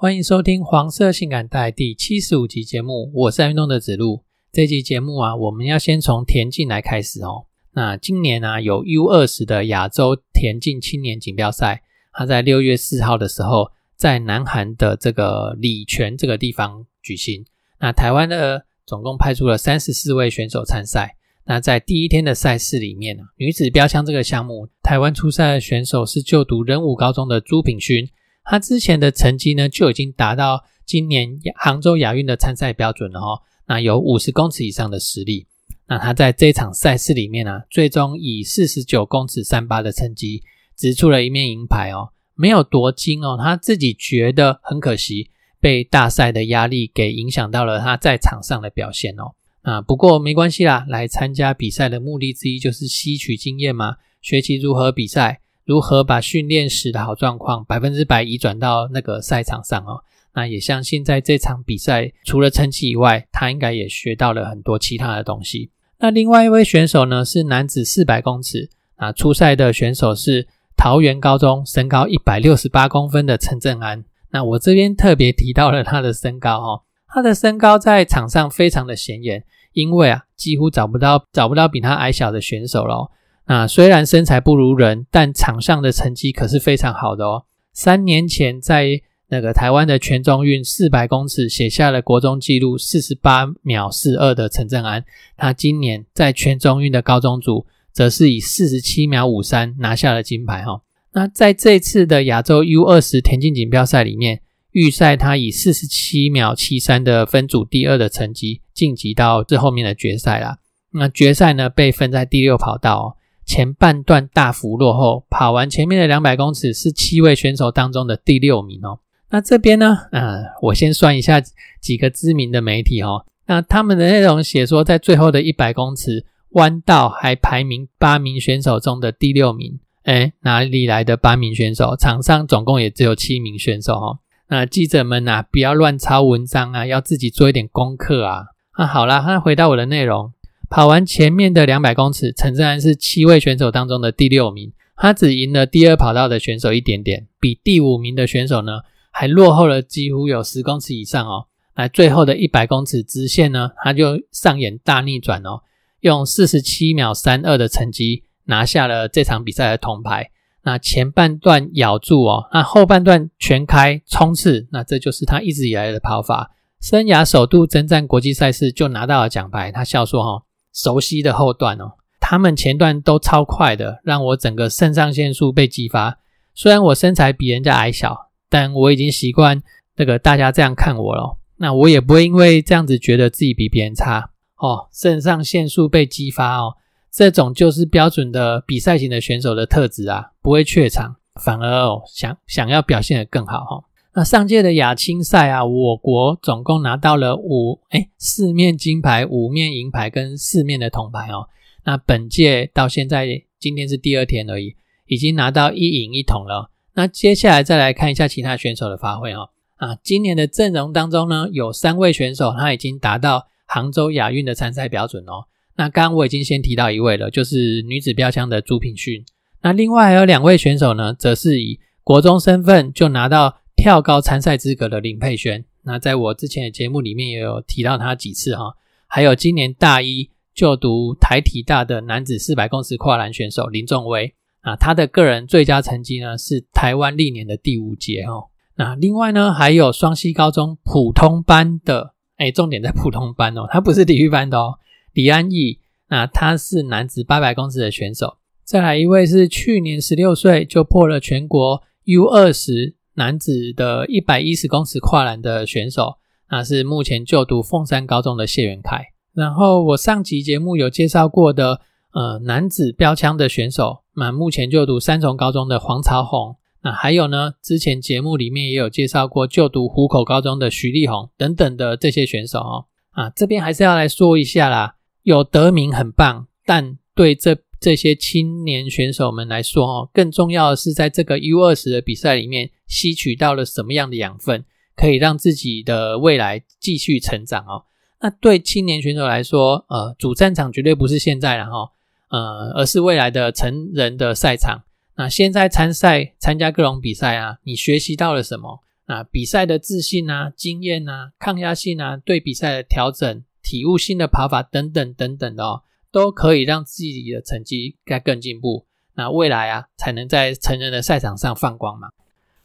欢迎收听黄色性感带第七十五集节目，我是爱运动的子路。这集节目啊，我们要先从田径来开始哦。那今年啊，有 U 二十的亚洲田径青年锦标赛。它在六月四号的时候，在南韩的这个礼泉这个地方举行。那台湾的总共派出了三十四位选手参赛。那在第一天的赛事里面，女子标枪这个项目，台湾出赛的选手是就读仁武高中的朱品勋。他之前的成绩呢，就已经达到今年杭州亚运的参赛标准了哈。那有五十公尺以上的实力。那他在这场赛事里面呢，最终以四十九公尺三八的成绩。掷出了一面银牌哦，没有夺金哦，他自己觉得很可惜，被大赛的压力给影响到了他在场上的表现哦。啊，不过没关系啦，来参加比赛的目的之一就是吸取经验嘛，学习如何比赛，如何把训练时的好状况百分之百移转到那个赛场上哦。那也相信在这场比赛除了成绩以外，他应该也学到了很多其他的东西。那另外一位选手呢，是男子四百公尺啊，初赛的选手是。桃园高中身高一百六十八公分的陈正安，那我这边特别提到了他的身高哦，他的身高在场上非常的显眼，因为啊几乎找不到找不到比他矮小的选手喽。那虽然身材不如人，但场上的成绩可是非常好的哦。三年前在那个台湾的全中运四百公尺写下了国中纪录四十八秒四二的陈正安，他今年在全中运的高中组。则是以四十七秒五三拿下了金牌哈。那在这次的亚洲 U 二十田径锦标赛里面，预赛他以四十七秒七三的分组第二的成绩晋级到最后面的决赛啦。那决赛呢被分在第六跑道哦，前半段大幅落后，跑完前面的两百公尺是七位选手当中的第六名哦。那这边呢，呃，我先算一下几个知名的媒体哈，那他们的内容写说在最后的一百公尺。弯道还排名八名选手中的第六名，哎，哪里来的八名选手？场上总共也只有七名选手哦。那记者们呐，不要乱抄文章啊，要自己做一点功课啊。那好啦，那回到我的内容，跑完前面的两百公尺，陈正安是七位选手当中的第六名，他只赢了第二跑道的选手一点点，比第五名的选手呢还落后了几乎有十公尺以上哦。那最后的一百公尺直线呢，他就上演大逆转哦。用四十七秒三二的成绩拿下了这场比赛的铜牌。那前半段咬住哦，那后半段全开冲刺，那这就是他一直以来的跑法。生涯首度征战国际赛事就拿到了奖牌。他笑说：“哈，熟悉的后段哦，他们前段都超快的，让我整个肾上腺素被激发。虽然我身材比人家矮小，但我已经习惯这个大家这样看我了。那我也不会因为这样子觉得自己比别人差。”哦，肾上腺素被激发哦，这种就是标准的比赛型的选手的特质啊，不会怯场，反而哦想想要表现得更好哈。那上届的亚青赛啊，我国总共拿到了五哎四面金牌、五面银牌跟四面的铜牌哦。那本届到现在今天是第二天而已，已经拿到一银一铜了。那接下来再来看一下其他选手的发挥哦。啊，今年的阵容当中呢，有三位选手他已经达到。杭州亚运的参赛标准哦，那刚刚我已经先提到一位了，就是女子标枪的朱品勋。那另外还有两位选手呢，则是以国中身份就拿到跳高参赛资格的林佩璇。那在我之前的节目里面也有提到他几次哈。还有今年大一就读台体大的男子四百公尺跨栏选手林仲威啊，他的个人最佳成绩呢是台湾历年的第五节哦。那另外呢，还有双溪高中普通班的。哎，重点在普通班哦，他不是体育班的哦。李安逸，那他是男子八百公尺的选手。再来一位是去年十六岁就破了全国 U 二十男子的一百一十公尺跨栏的选手，那是目前就读凤山高中的谢元凯。然后我上集节目有介绍过的，呃，男子标枪的选手，那目前就读三重高中的黄朝宏。那还有呢，之前节目里面也有介绍过就读湖口高中的徐立宏等等的这些选手哦。啊，这边还是要来说一下啦，有得名很棒，但对这这些青年选手们来说哦，更重要的是在这个 U 二十的比赛里面吸取到了什么样的养分，可以让自己的未来继续成长哦。那对青年选手来说，呃，主战场绝对不是现在了哈，呃，而是未来的成人的赛场。那现在参赛参加各种比赛啊，你学习到了什么？啊，比赛的自信啊、经验啊、抗压性啊、对比赛的调整、体悟新的跑法等等等等的哦，都可以让自己的成绩再更进步。那未来啊，才能在成人的赛场上放光嘛。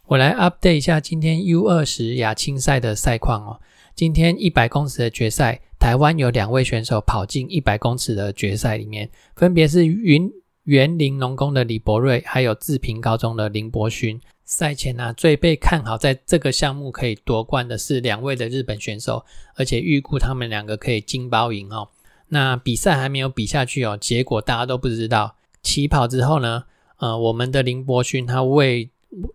我来 update 一下今天 U 二十亚青赛的赛况哦。今天一百公尺的决赛，台湾有两位选手跑进一百公尺的决赛里面，分别是云。园林农工的李博瑞，还有志平高中的林博勋，赛前呢最被看好在这个项目可以夺冠的是两位的日本选手，而且预估他们两个可以金包银哦。那比赛还没有比下去哦，结果大家都不知道。起跑之后呢，呃，我们的林博勋他位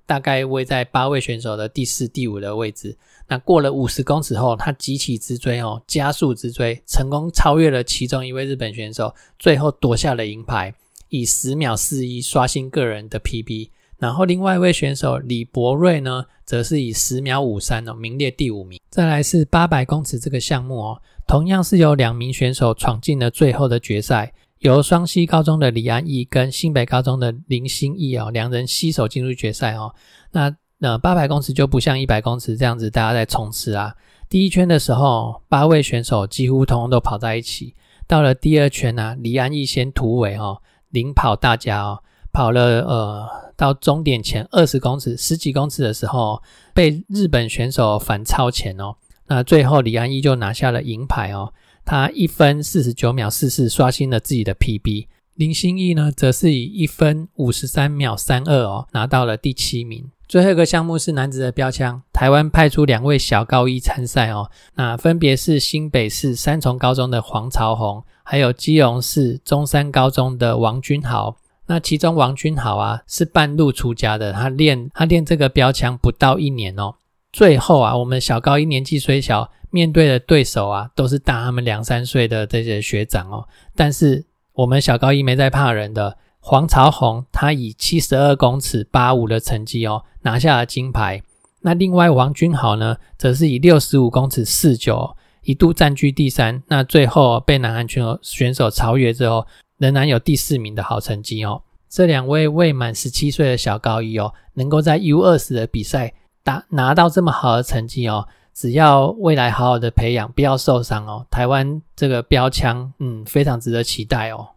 大概位在八位选手的第四、第五的位置。那过了五十公尺后，他急起直追哦，加速直追，成功超越了其中一位日本选手，最后夺下了银牌。以十秒四一刷新个人的 PB，然后另外一位选手李博瑞呢，则是以十秒五三哦名列第五名。再来是八百公尺这个项目哦，同样是有两名选手闯进了最后的决赛，由双溪高中的李安义跟新北高中的林心义哦，两人携手进入决赛哦。那那八百公尺就不像一百公尺这样子，大家在冲刺啊。第一圈的时候，八位选手几乎通通都跑在一起，到了第二圈呢，李安义先突围哦。领跑大家哦，跑了呃到终点前二十公尺、十几公尺的时候，被日本选手反超前哦。那最后李安一就拿下了银牌哦，他一分四十九秒四四刷新了自己的 PB。林心义呢，则是以一分五十三秒三二哦拿到了第七名。最后一个项目是男子的标枪，台湾派出两位小高一参赛哦，那分别是新北市三重高中的黄朝宏，还有基隆市中山高中的王君豪。那其中王君豪啊是半路出家的，他练他练这个标枪不到一年哦。最后啊，我们小高一年纪虽小，面对的对手啊都是大他们两三岁的这些学长哦，但是我们小高一没在怕人的。黄朝宏他以七十二公尺八五的成绩哦拿下了金牌。那另外王君豪呢，则是以六十五公尺四九一度占据第三。那最后被南韩选手选手超越之后，仍然有第四名的好成绩哦。这两位未满十七岁的小高一哦，能够在 U 二十的比赛打拿到这么好的成绩哦，只要未来好好的培养，不要受伤哦，台湾这个标枪嗯非常值得期待哦。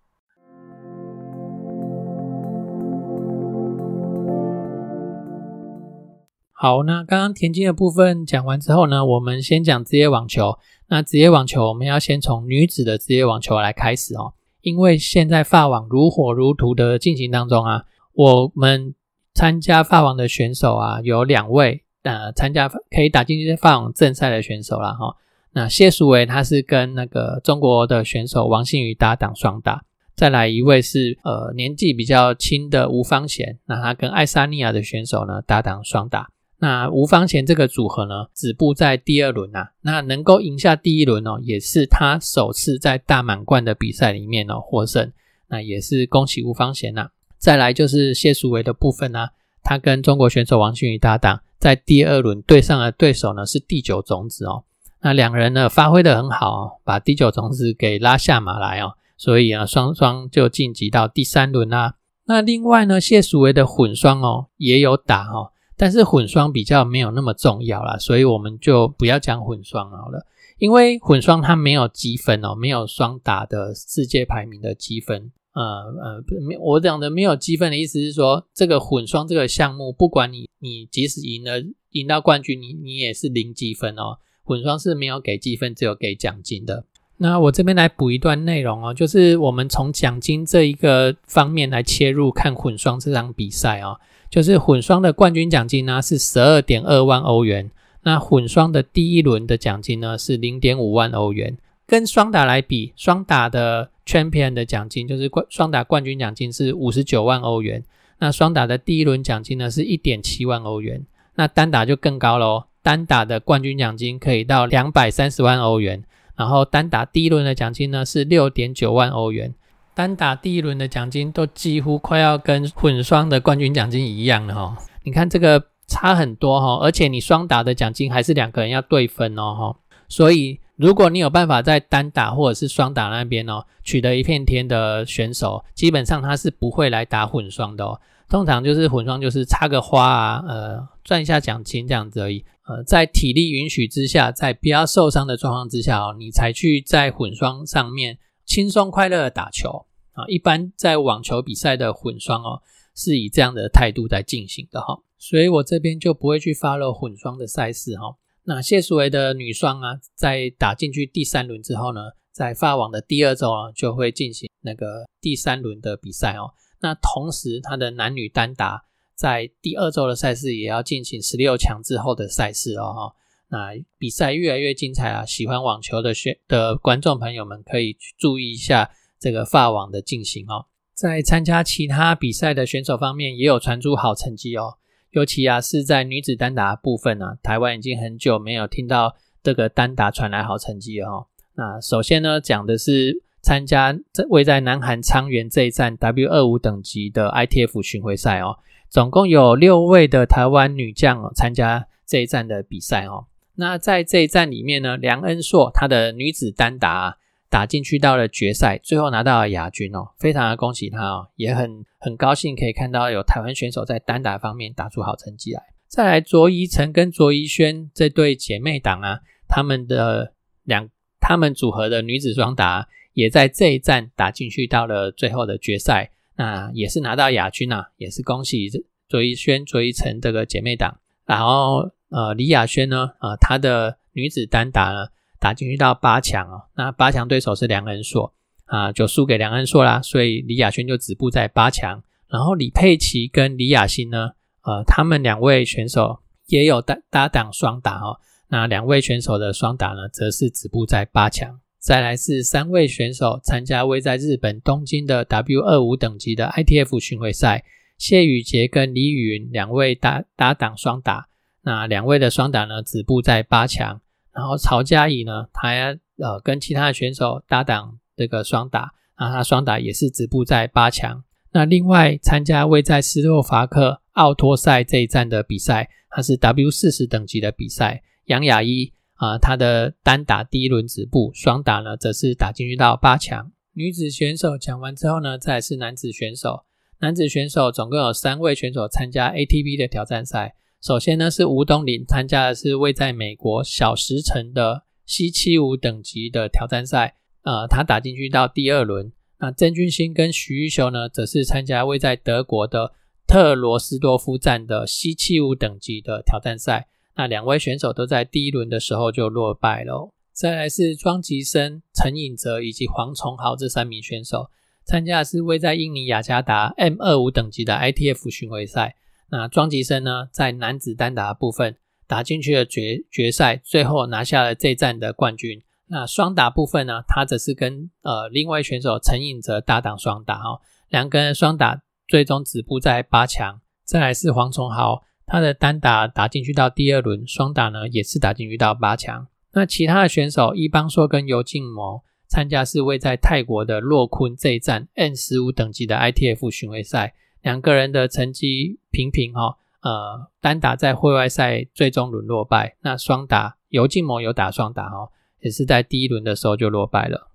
好，那刚刚田径的部分讲完之后呢，我们先讲职业网球。那职业网球，我们要先从女子的职业网球来开始哦，因为现在法网如火如荼的进行当中啊，我们参加法网的选手啊，有两位呃参加可以打进去法网正赛的选手了哈。那谢淑薇她是跟那个中国的选手王信宇搭档双打，再来一位是呃年纪比较轻的吴芳贤，那他跟爱沙尼亚的选手呢搭档双打。那吴方贤这个组合呢，止步在第二轮呐。那能够赢下第一轮哦，也是他首次在大满贯的比赛里面哦获胜。那也是恭喜吴方贤呐。再来就是谢淑薇的部分呢，他跟中国选手王俊宇搭档，在第二轮对上的对手呢是第九种子哦。那两人呢发挥的很好哦，把第九种子给拉下马来哦。所以啊，双双就晋级到第三轮啦。那另外呢，谢淑薇的混双哦也有打哦。但是混双比较没有那么重要啦，所以我们就不要讲混双好了，因为混双它没有积分哦，没有双打的世界排名的积分。呃呃，没我讲的没有积分的意思是说，这个混双这个项目，不管你你即使赢了赢到冠军，你你也是零积分哦。混双是没有给积分，只有给奖金的。那我这边来补一段内容哦，就是我们从奖金这一个方面来切入看混双这场比赛哦。就是混双的冠军奖金呢是十二点二万欧元，那混双的第一轮的奖金呢是零点五万欧元。跟双打来比，双打的 champion 的奖金就是冠双打冠军奖金是五十九万欧元，那双打的第一轮奖金呢是一点七万欧元，那单打就更高喽，单打的冠军奖金可以到两百三十万欧元，然后单打第一轮的奖金呢是六点九万欧元，单打第一轮的奖金都几乎快要跟混双的冠军奖金一样了哈，你看这个差很多哈，而且你双打的奖金还是两个人要对分哦哈，所以。如果你有办法在单打或者是双打那边哦取得一片天的选手，基本上他是不会来打混双的哦。通常就是混双就是插个花啊，呃，赚一下奖金这样子而已。呃，在体力允许之下，在不要受伤的状况之下哦，你才去在混双上面轻松快乐的打球啊。一般在网球比赛的混双哦，是以这样的态度在进行的哈。所以我这边就不会去发了混双的赛事哈。那谢淑薇的女双啊，在打进去第三轮之后呢，在法网的第二周啊，就会进行那个第三轮的比赛哦。那同时，她的男女单打在第二周的赛事也要进行十六强之后的赛事哦。那比赛越来越精彩啊！喜欢网球的选的观众朋友们可以去注意一下这个法网的进行哦。在参加其他比赛的选手方面，也有传出好成绩哦。尤其啊，是在女子单打部分啊，台湾已经很久没有听到这个单打传来好成绩了哈。那首先呢，讲的是参加位在南韩昌原这一站 W 二五等级的 ITF 巡回赛哦，总共有六位的台湾女将哦参加这一站的比赛哦。那在这一站里面呢，梁恩硕她的女子单打。打进去到了决赛，最后拿到了亚军哦，非常的恭喜他哦，也很很高兴可以看到有台湾选手在单打方面打出好成绩来。再来，卓怡晨跟卓怡萱这对姐妹档啊，他们的两他们组合的女子双打也在这一站打进去到了最后的决赛，那也是拿到亚军啊，也是恭喜卓怡萱、卓怡晨这个姐妹档。然后呃，李雅萱呢，呃，她的女子单打呢。打进去到八强哦，那八强对手是梁恩硕啊，就输给梁恩硕啦，所以李亚轩就止步在八强。然后李佩琦跟李雅欣呢，呃，他们两位选手也有搭搭档双打哦，那两位选手的双打呢，则是止步在八强。再来是三位选手参加位在日本东京的 W 二五等级的 ITF 巡回赛，谢宇杰跟李雨云两位搭搭档双打，那两位的双打呢，止步在八强。然后曹嘉怡呢，他呃跟其他的选手搭档这个双打，那他双打也是止步在八强。那另外参加位在斯洛伐克奥托赛这一站的比赛，它是 W 四十等级的比赛。杨雅一啊，他的单打第一轮止步，双打呢则是打进去到八强。女子选手讲完之后呢，再是男子选手。男子选手总共有三位选手参加 ATP 的挑战赛。首先呢，是吴东林参加的是位在美国小石城的 C 七五等级的挑战赛，呃，他打进去到第二轮。那曾俊欣跟徐玉修呢，则是参加位在德国的特罗斯多夫站的 C 七五等级的挑战赛。那两位选手都在第一轮的时候就落败了。再来是庄吉生、陈颖哲以及黄崇豪这三名选手，参加的是位在印尼雅加达 M 二五等级的 ITF 巡回赛。那庄吉生呢，在男子单打部分打进去了决决赛，最后拿下了这一站的冠军。那双打部分呢，他则是跟呃另外选手陈颖哲搭档双打哈，两个人双打最终止步在八强。再来是黄崇豪，他的单打打进去到第二轮，双打呢也是打进去到八强。那其他的选手一邦硕跟尤静谋参加是位在泰国的洛坤这一站 N 十五等级的 ITF 巡回赛。两个人的成绩平平哈，呃，单打在会外赛最终轮落败，那双打尤静谋有打双打哈，也是在第一轮的时候就落败了。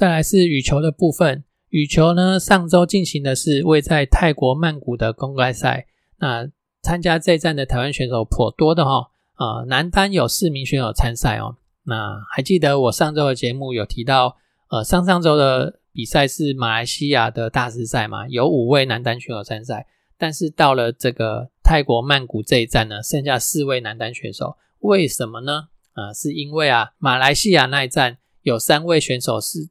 再来是羽球的部分，羽球呢上周进行的是位在泰国曼谷的公开赛。那参加这一站的台湾选手颇多的哈，啊，男单有四名选手参赛哦。那还记得我上周的节目有提到，呃，上上周的比赛是马来西亚的大师赛嘛，有五位男单选手参赛。但是到了这个泰国曼谷这一站呢，剩下四位男单选手，为什么呢？啊，是因为啊，马来西亚那一站有三位选手是。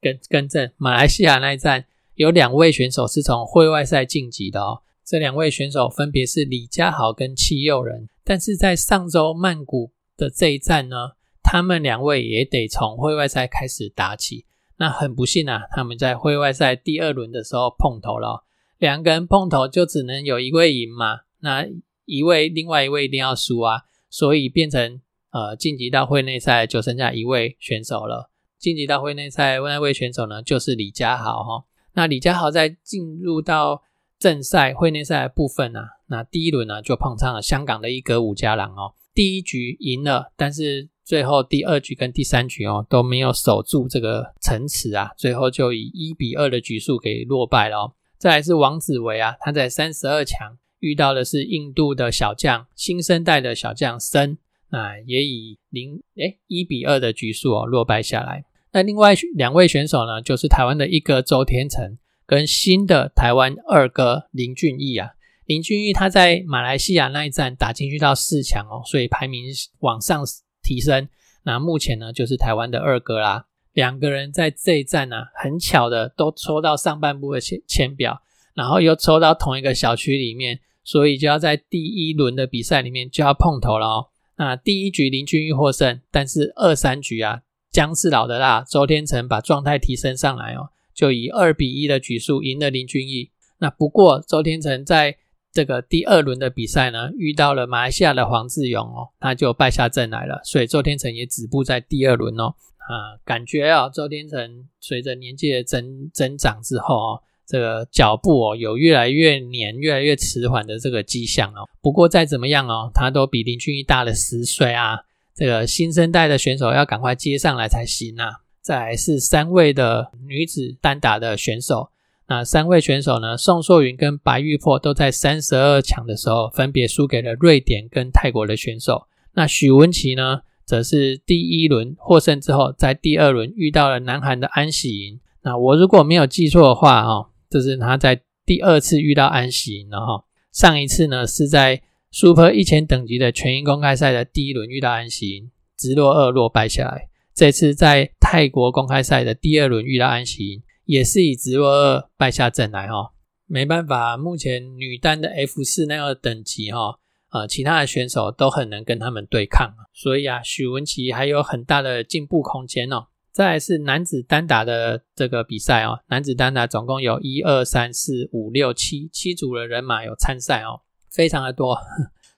更更正，马来西亚那一站有两位选手是从会外赛晋级的哦。这两位选手分别是李佳豪跟戚佑仁，但是在上周曼谷的这一站呢，他们两位也得从会外赛开始打起。那很不幸啊，他们在会外赛第二轮的时候碰头了，两个人碰头就只能有一位赢嘛，那一位另外一位一定要输啊，所以变成呃晋级到会内赛就剩下一位选手了。晋级到会内赛那位选手呢，就是李佳豪哈。那李佳豪在进入到正赛会内赛的部分呢，那第一轮呢就碰上了香港的一哥伍家朗哦，第一局赢了，但是最后第二局跟第三局哦都没有守住这个城池啊，最后就以一比二的局数给落败了哦。再来是王子维啊，他在三十二强遇到的是印度的小将，新生代的小将森，那也以零诶一比二的局数哦落败下来。那另外两位选手呢，就是台湾的一哥周天成。跟新的台湾二哥林俊逸啊，林俊逸他在马来西亚那一站打进去到四强哦，所以排名往上提升。那目前呢就是台湾的二哥啦，两个人在这一站呢，很巧的都抽到上半部的签签表，然后又抽到同一个小区里面，所以就要在第一轮的比赛里面就要碰头了哦。那第一局林俊逸获胜，但是二三局啊，姜是老的辣，周天成把状态提升上来哦。就以二比一的局数赢了林俊逸。那不过周天成在这个第二轮的比赛呢，遇到了马来西亚的黄志勇哦，他就败下阵来了。所以周天成也止步在第二轮哦。啊，感觉啊，周天成随着年纪的增增长之后哦，这个脚步哦有越来越黏、越来越迟缓的这个迹象哦。不过再怎么样哦，他都比林俊逸大了十岁啊。这个新生代的选手要赶快接上来才行啊。再来是三位的女子单打的选手，那三位选手呢？宋硕云跟白玉珀都在三十二强的时候分别输给了瑞典跟泰国的选手。那许文琪呢，则是第一轮获胜之后，在第二轮遇到了南韩的安喜莹。那我如果没有记错的话，哈，这是他在第二次遇到安喜莹了哈。上一次呢是在 Super 一千等级的全英公开赛的第一轮遇到安喜莹，直落二落败下来。这次在泰国公开赛的第二轮遇到安喜英，也是以直落二败下阵来哈。没办法，目前女单的 F 四那个等级哈，呃，其他的选手都很难跟他们对抗，所以啊，许文琪还有很大的进步空间哦。再来是男子单打的这个比赛哦，男子单打总共有一二三四五六七七组的人马有参赛哦，非常的多。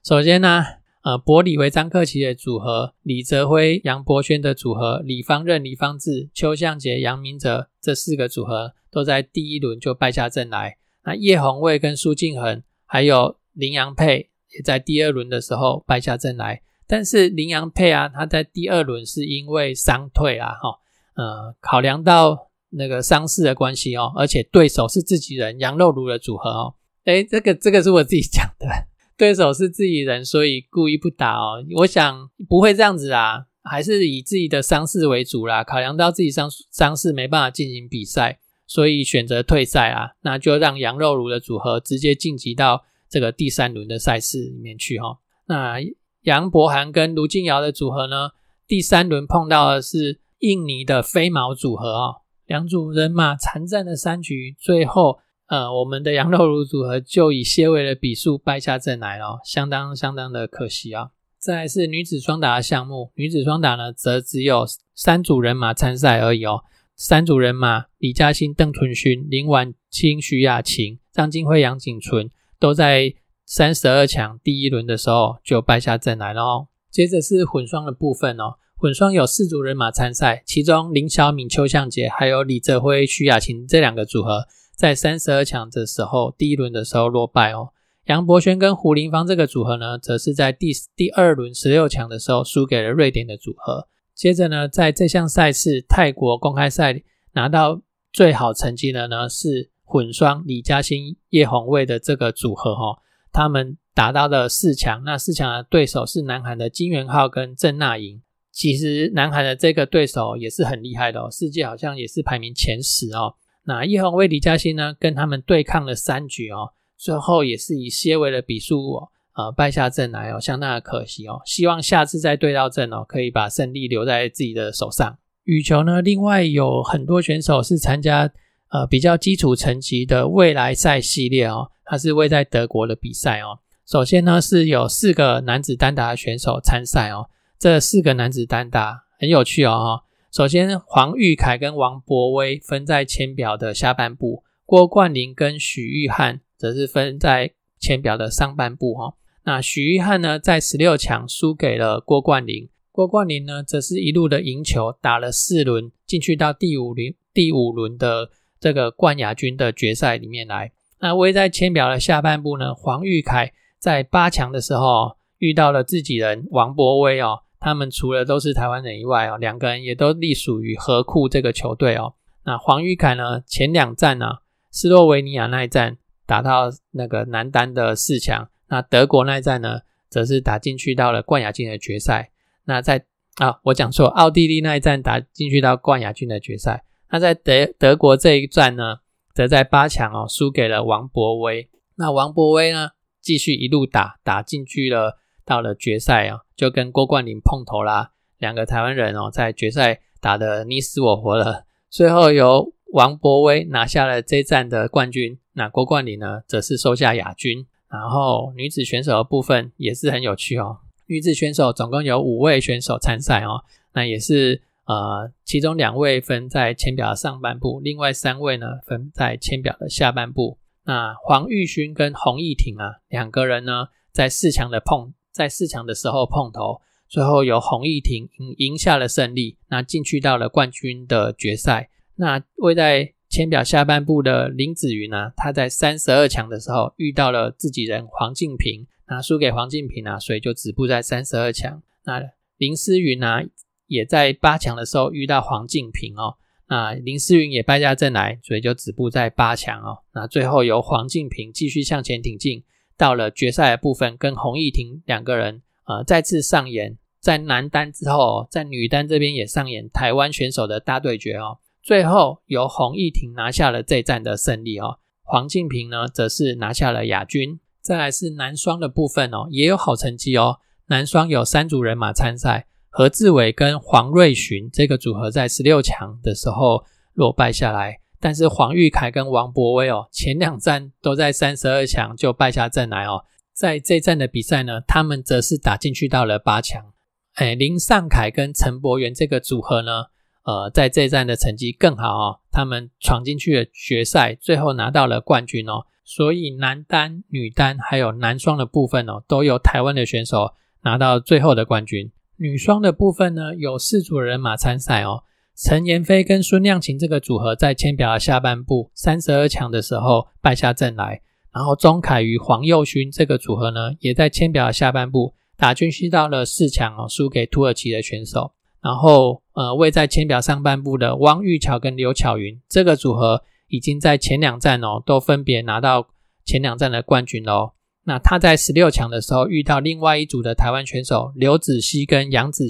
首先呢。呃，伯里为张克奇的组合，李泽辉、杨博轩的组合，李方任、李方志、邱向杰、杨明哲这四个组合都在第一轮就败下阵来。那叶红卫跟苏敬恒还有林洋佩也在第二轮的时候败下阵来。但是林洋佩啊，他在第二轮是因为伤退啊，哈，呃，考量到那个伤势的关系哦，而且对手是自己人杨肉如的组合哦，诶，这个这个是我自己讲的。对手是自己人，所以故意不打哦。我想不会这样子啊，还是以自己的伤势为主啦。考量到自己伤伤势没办法进行比赛，所以选择退赛啊。那就让杨肉如的组合直接晋级到这个第三轮的赛事里面去哈。那杨博涵跟卢静瑶的组合呢，第三轮碰到的是印尼的飞毛组合哦，两组人马残战的三局，最后。呃，我们的羊肉炉组合就以些微的比数败下阵来了，相当相当的可惜啊。再是女子双打的项目，女子双打呢则只有三组人马参赛而已哦。三组人马，李嘉欣、邓淳勋、林婉清、徐雅琴、张金辉、杨景纯都在三十二强第一轮的时候就败下阵来了哦。接着是混双的部分哦，混双有四组人马参赛，其中林晓敏、邱向杰还有李泽辉、徐雅琴这两个组合。在三十二强的时候，第一轮的时候落败哦。杨博轩跟胡林芳这个组合呢，则是在第第二轮十六强的时候输给了瑞典的组合。接着呢，在这项赛事泰国公开赛拿到最好成绩的呢，是混双李嘉欣、叶红卫的这个组合哈。他们达到了四强，那四强的对手是南韩的金元浩跟郑娜莹。其实南韩的这个对手也是很厉害的哦，世界好像也是排名前十哦。那叶红威、李嘉欣呢，跟他们对抗了三局哦，最后也是以些微的比数哦，呃，败下阵来哦，相当的可惜哦。希望下次再对到阵哦，可以把胜利留在自己的手上。羽球呢，另外有很多选手是参加呃比较基础层级的未来赛系列哦，它是位在德国的比赛哦。首先呢是有四个男子单打选手参赛哦，这四个男子单打很有趣哦。首先黄玉凯跟王博威分在签表的下半部，郭冠霖跟许玉汉则是分在签表的上半部哈。那许玉汉呢在十六强输给了郭冠霖。郭冠霖呢，则是一路的赢球，打了四轮，进去到第五轮第五轮的这个冠亚军的决赛里面来。那位在签表的下半部呢，黄玉凯在八强的时候遇到了自己人王博威哦，他们除了都是台湾人以外哦，两个人也都隶属于河库这个球队哦。那黄玉凯呢，前两战呢，斯洛维尼亚那一战打到那个男单的四强，那德国那一战呢，则是打进去到了冠亚军的决赛。那在啊，我讲错，奥地利那一战打进去到冠亚军的决赛。那在德德国这一战呢，则在八强哦输给了王博威。那王博威呢，继续一路打打进去了，到了决赛啊，就跟郭冠霖碰头啦。两个台湾人哦，在决赛打得你死我活了，最后由王博威拿下了这一战的冠军。那郭冠霖呢，则是收下亚军。然后女子选手的部分也是很有趣哦。女子选手总共有五位选手参赛哦，那也是呃，其中两位分在签表的上半部，另外三位呢分在签表的下半部。那黄玉勋跟洪逸婷啊两个人呢在四强的碰，在四强的时候碰头，最后由洪逸婷赢赢下了胜利，那进去到了冠军的决赛。那位在签表下半部的林子云呢，他在三十二强的时候遇到了自己人黄敬平。那输给黄敬平啊，所以就止步在三十二强。那林思云呢，也在八强的时候遇到黄敬平哦。那林思云也败下阵来，所以就止步在八强哦。那最后由黄敬平继续向前挺进，到了决赛的部分，跟洪逸婷两个人呃再次上演在男单之后，在女单这边也上演台湾选手的大对决哦。最后由洪逸婷拿下了这战的胜利哦，黄敬平呢则是拿下了亚军。再来是男双的部分哦，也有好成绩哦。男双有三组人马参赛，何志伟跟黄瑞寻这个组合在十六强的时候落败下来。但是黄玉凯跟王博威哦，前两站都在三十二强就败下阵来哦。在这站的比赛呢，他们则是打进去到了八强。哎，林尚凯跟陈柏元这个组合呢，呃，在这站的成绩更好哦，他们闯进去了决赛，最后拿到了冠军哦。所以男单、女单还有男双的部分哦，都由台湾的选手拿到最后的冠军。女双的部分呢，有四组人马参赛哦。陈妍霏跟孙亮琴这个组合在签表的下半部三十二强的时候败下阵来，然后钟凯与黄佑勋这个组合呢，也在签表的下半部打军需到了四强哦，输给土耳其的选手。然后呃，位在签表上半部的汪玉巧跟刘巧云这个组合。已经在前两站哦，都分别拿到前两站的冠军喽。那他在十六强的时候遇到另外一组的台湾选手刘子熙跟杨子，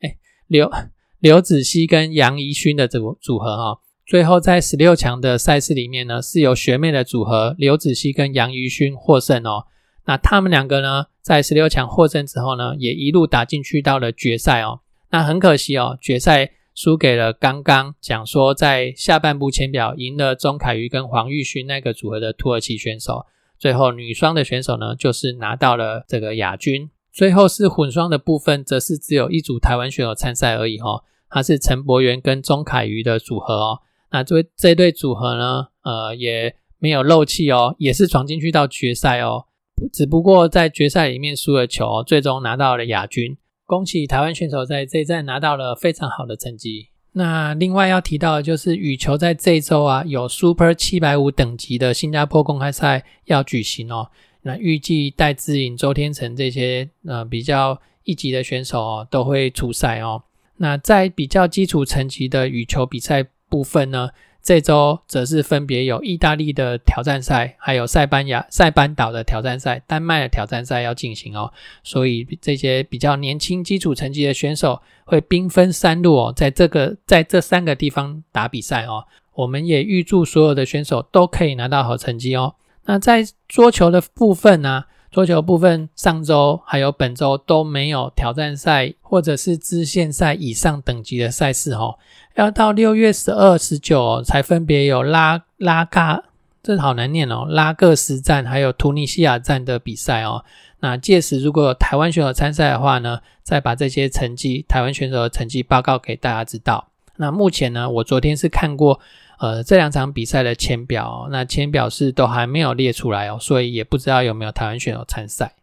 哎，刘刘子熙跟杨怡勋的组组合哈。最后在十六强的赛事里面呢，是由学妹的组合刘子熙跟杨怡勋获胜哦。那他们两个呢，在十六强获胜之后呢，也一路打进去到了决赛哦。那很可惜哦，决赛。输给了刚刚讲说在下半部签表赢了钟凯瑜跟黄玉勋那个组合的土耳其选手，最后女双的选手呢就是拿到了这个亚军。最后是混双的部分，则是只有一组台湾选手参赛而已哈，它是陈柏元跟钟凯瑜的组合哦。那这这对组合呢，呃也没有漏气哦，也是闯进去到决赛哦，只不过在决赛里面输了球，最终拿到了亚军。恭喜台湾选手在这一站拿到了非常好的成绩。那另外要提到的就是羽球在这周啊有 Super 七百五等级的新加坡公开赛要举行哦。那预计戴资颖、周天成这些呃比较一级的选手哦都会出赛哦。那在比较基础层级的羽球比赛部分呢？这周则是分别有意大利的挑战赛，还有塞班牙、塞班岛的挑战赛、丹麦的挑战赛要进行哦。所以这些比较年轻、基础层级的选手会兵分三路哦，在这个在这三个地方打比赛哦。我们也预祝所有的选手都可以拿到好成绩哦。那在桌球的部分呢，桌球部分上周还有本周都没有挑战赛或者是支线赛以上等级的赛事哦，要到六月十二、十九才分别有拉拉嘎，这好难念哦，拉各斯站还有突尼西亚站的比赛哦。那届时如果有台湾选手参赛的话呢，再把这些成绩、台湾选手的成绩报告给大家知道。那目前呢，我昨天是看过。呃，这两场比赛的签表，那签表是都还没有列出来哦，所以也不知道有没有台湾选手参赛。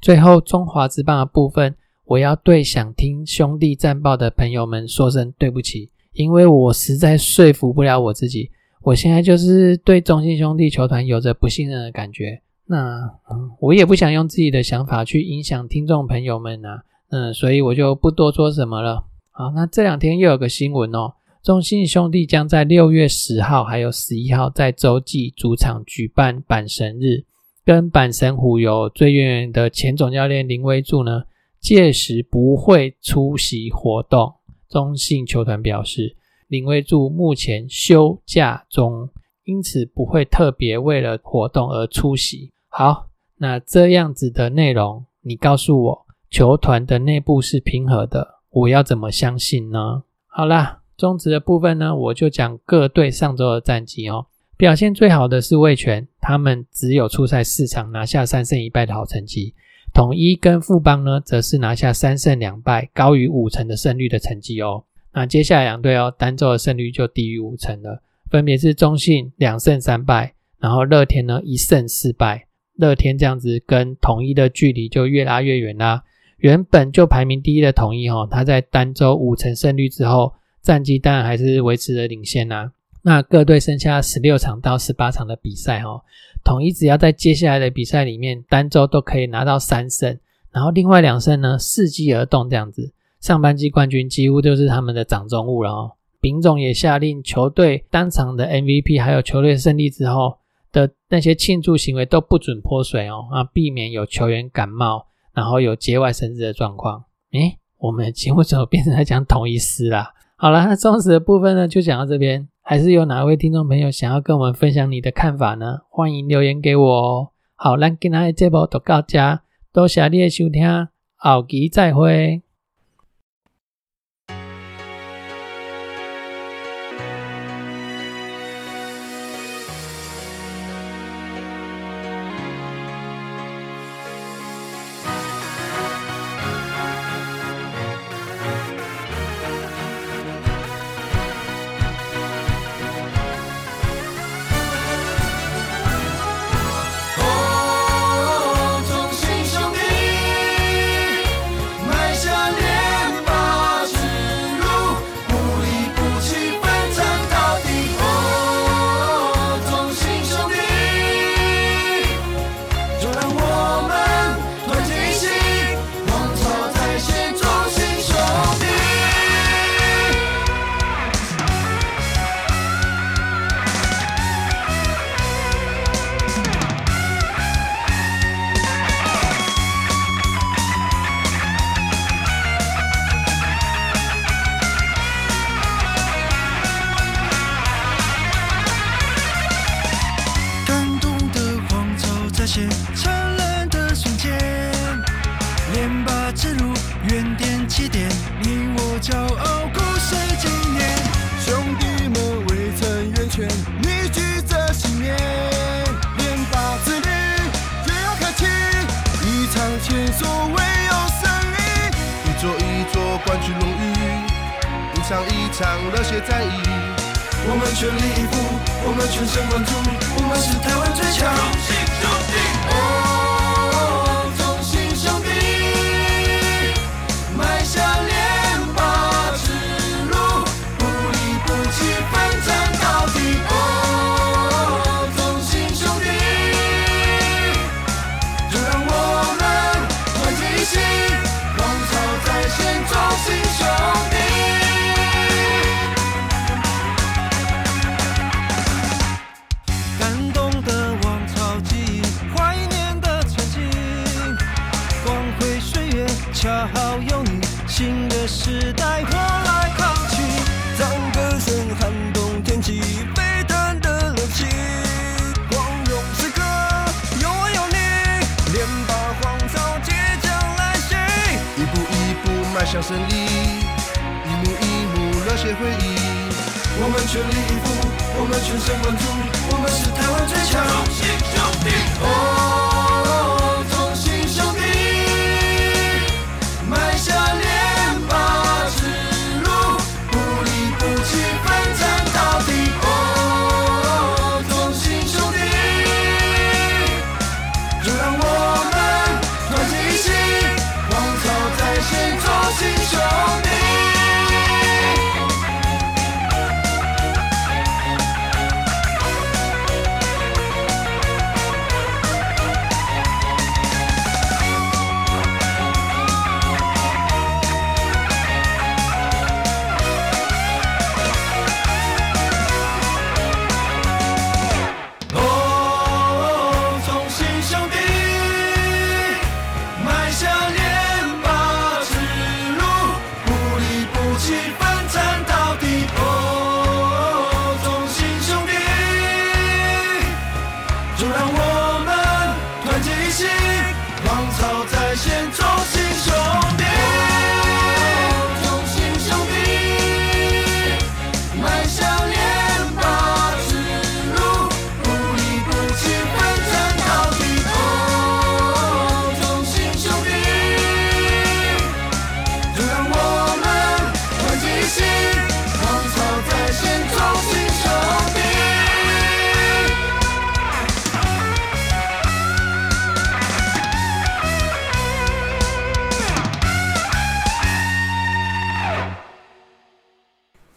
最后，中华之棒的部分，我要对想听兄弟战报的朋友们说声对不起，因为我实在说服不了我自己，我现在就是对中信兄弟球团有着不信任的感觉。那，我也不想用自己的想法去影响听众朋友们呐，嗯，所以我就不多说什么了。好，那这两天又有个新闻哦，中信兄弟将在六月十号还有十一号在洲际主场举办阪神日，跟阪神虎有最远的前总教练林威柱呢，届时不会出席活动。中信球团表示，林威柱目前休假中，因此不会特别为了活动而出席。好，那这样子的内容，你告诉我，球团的内部是平和的，我要怎么相信呢？好啦，中职的部分呢，我就讲各队上周的战绩哦。表现最好的是魏权，他们只有出赛四场，拿下三胜一败的好成绩。统一跟富邦呢，则是拿下三胜两败，高于五成的胜率的成绩哦。那接下来两队哦，单周的胜率就低于五成了，分别是中信两胜三败，然后乐天呢一胜四败。乐天这样子跟统一的距离就越拉越远啦。原本就排名第一的统一哈，他在单周五成胜率之后，战绩当然还是维持着领先呐。那各队剩下十六场到十八场的比赛哈，统一只要在接下来的比赛里面单周都可以拿到三胜，然后另外两胜呢伺机而动这样子，上半季冠军几乎就是他们的掌中物了哦。丙总也下令球队当场的 MVP 还有球队胜利之后。的那些庆祝行为都不准泼水哦啊，避免有球员感冒，然后有节外生枝的状况。诶，我们的节目怎么变成在讲同一师啦？好了，那忠实的部分呢，就讲到这边。还是有哪位听众朋友想要跟我们分享你的看法呢？欢迎留言给我哦。好，咱今天的节目就到这，多谢你的收听，后期再会。一场热血战役，我们全力以赴，我们全神贯注，我们是台湾最强。的时代，我来扛起，让歌声撼动天际，沸腾的热情。光荣之歌，有我有你，连把荒草即将来袭，一步一步迈向胜利，一幕一幕热血回忆。我们全力以赴，我们全神贯注，我们是台湾最强兄弟。